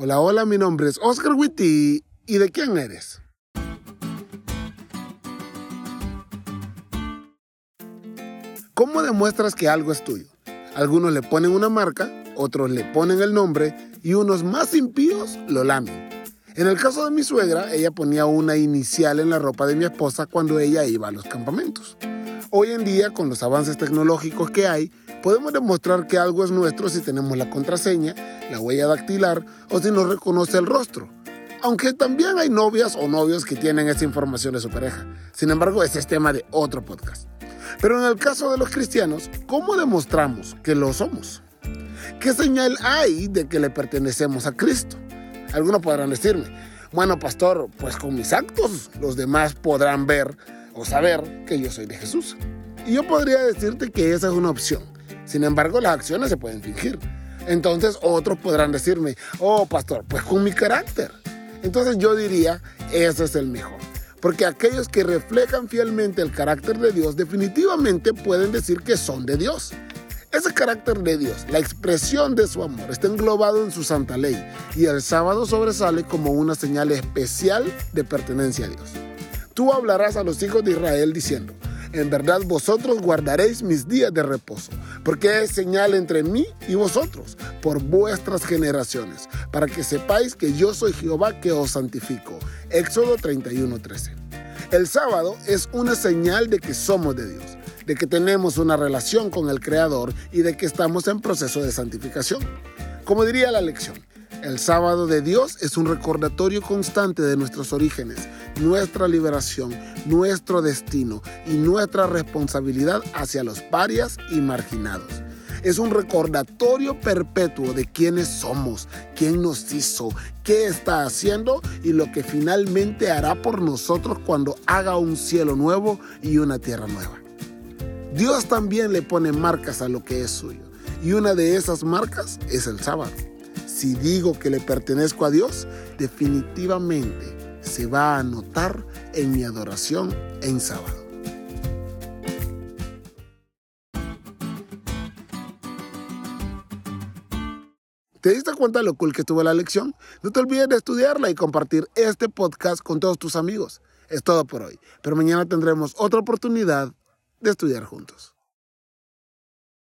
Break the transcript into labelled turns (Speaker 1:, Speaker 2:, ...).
Speaker 1: Hola, hola, mi nombre es Oscar Witty. ¿Y de quién eres? ¿Cómo demuestras que algo es tuyo? Algunos le ponen una marca, otros le ponen el nombre y unos más impíos lo lamen. En el caso de mi suegra, ella ponía una inicial en la ropa de mi esposa cuando ella iba a los campamentos. Hoy en día, con los avances tecnológicos que hay, podemos demostrar que algo es nuestro si tenemos la contraseña, la huella dactilar o si nos reconoce el rostro. Aunque también hay novias o novios que tienen esa información de su pareja. Sin embargo, ese es tema de otro podcast. Pero en el caso de los cristianos, ¿cómo demostramos que lo somos? ¿Qué señal hay de que le pertenecemos a Cristo? Algunos podrán decirme, bueno, pastor, pues con mis actos los demás podrán ver o saber que yo soy de Jesús. Y yo podría decirte que esa es una opción. Sin embargo, las acciones se pueden fingir. Entonces otros podrán decirme, oh pastor, pues con mi carácter. Entonces yo diría, ese es el mejor. Porque aquellos que reflejan fielmente el carácter de Dios definitivamente pueden decir que son de Dios. Ese carácter de Dios, la expresión de su amor, está englobado en su santa ley y el sábado sobresale como una señal especial de pertenencia a Dios. Tú hablarás a los hijos de Israel diciendo, en verdad vosotros guardaréis mis días de reposo, porque es señal entre mí y vosotros, por vuestras generaciones, para que sepáis que yo soy Jehová que os santifico. Éxodo 31:13. El sábado es una señal de que somos de Dios, de que tenemos una relación con el Creador y de que estamos en proceso de santificación. Como diría la lección, el sábado de Dios es un recordatorio constante de nuestros orígenes, nuestra liberación, nuestro destino y nuestra responsabilidad hacia los parias y marginados. Es un recordatorio perpetuo de quiénes somos, quién nos hizo, qué está haciendo y lo que finalmente hará por nosotros cuando haga un cielo nuevo y una tierra nueva. Dios también le pone marcas a lo que es suyo y una de esas marcas es el sábado si digo que le pertenezco a Dios, definitivamente se va a notar en mi adoración en sábado. ¿Te diste cuenta lo cool que tuvo la lección? No te olvides de estudiarla y compartir este podcast con todos tus amigos. Es todo por hoy, pero mañana tendremos otra oportunidad de estudiar juntos.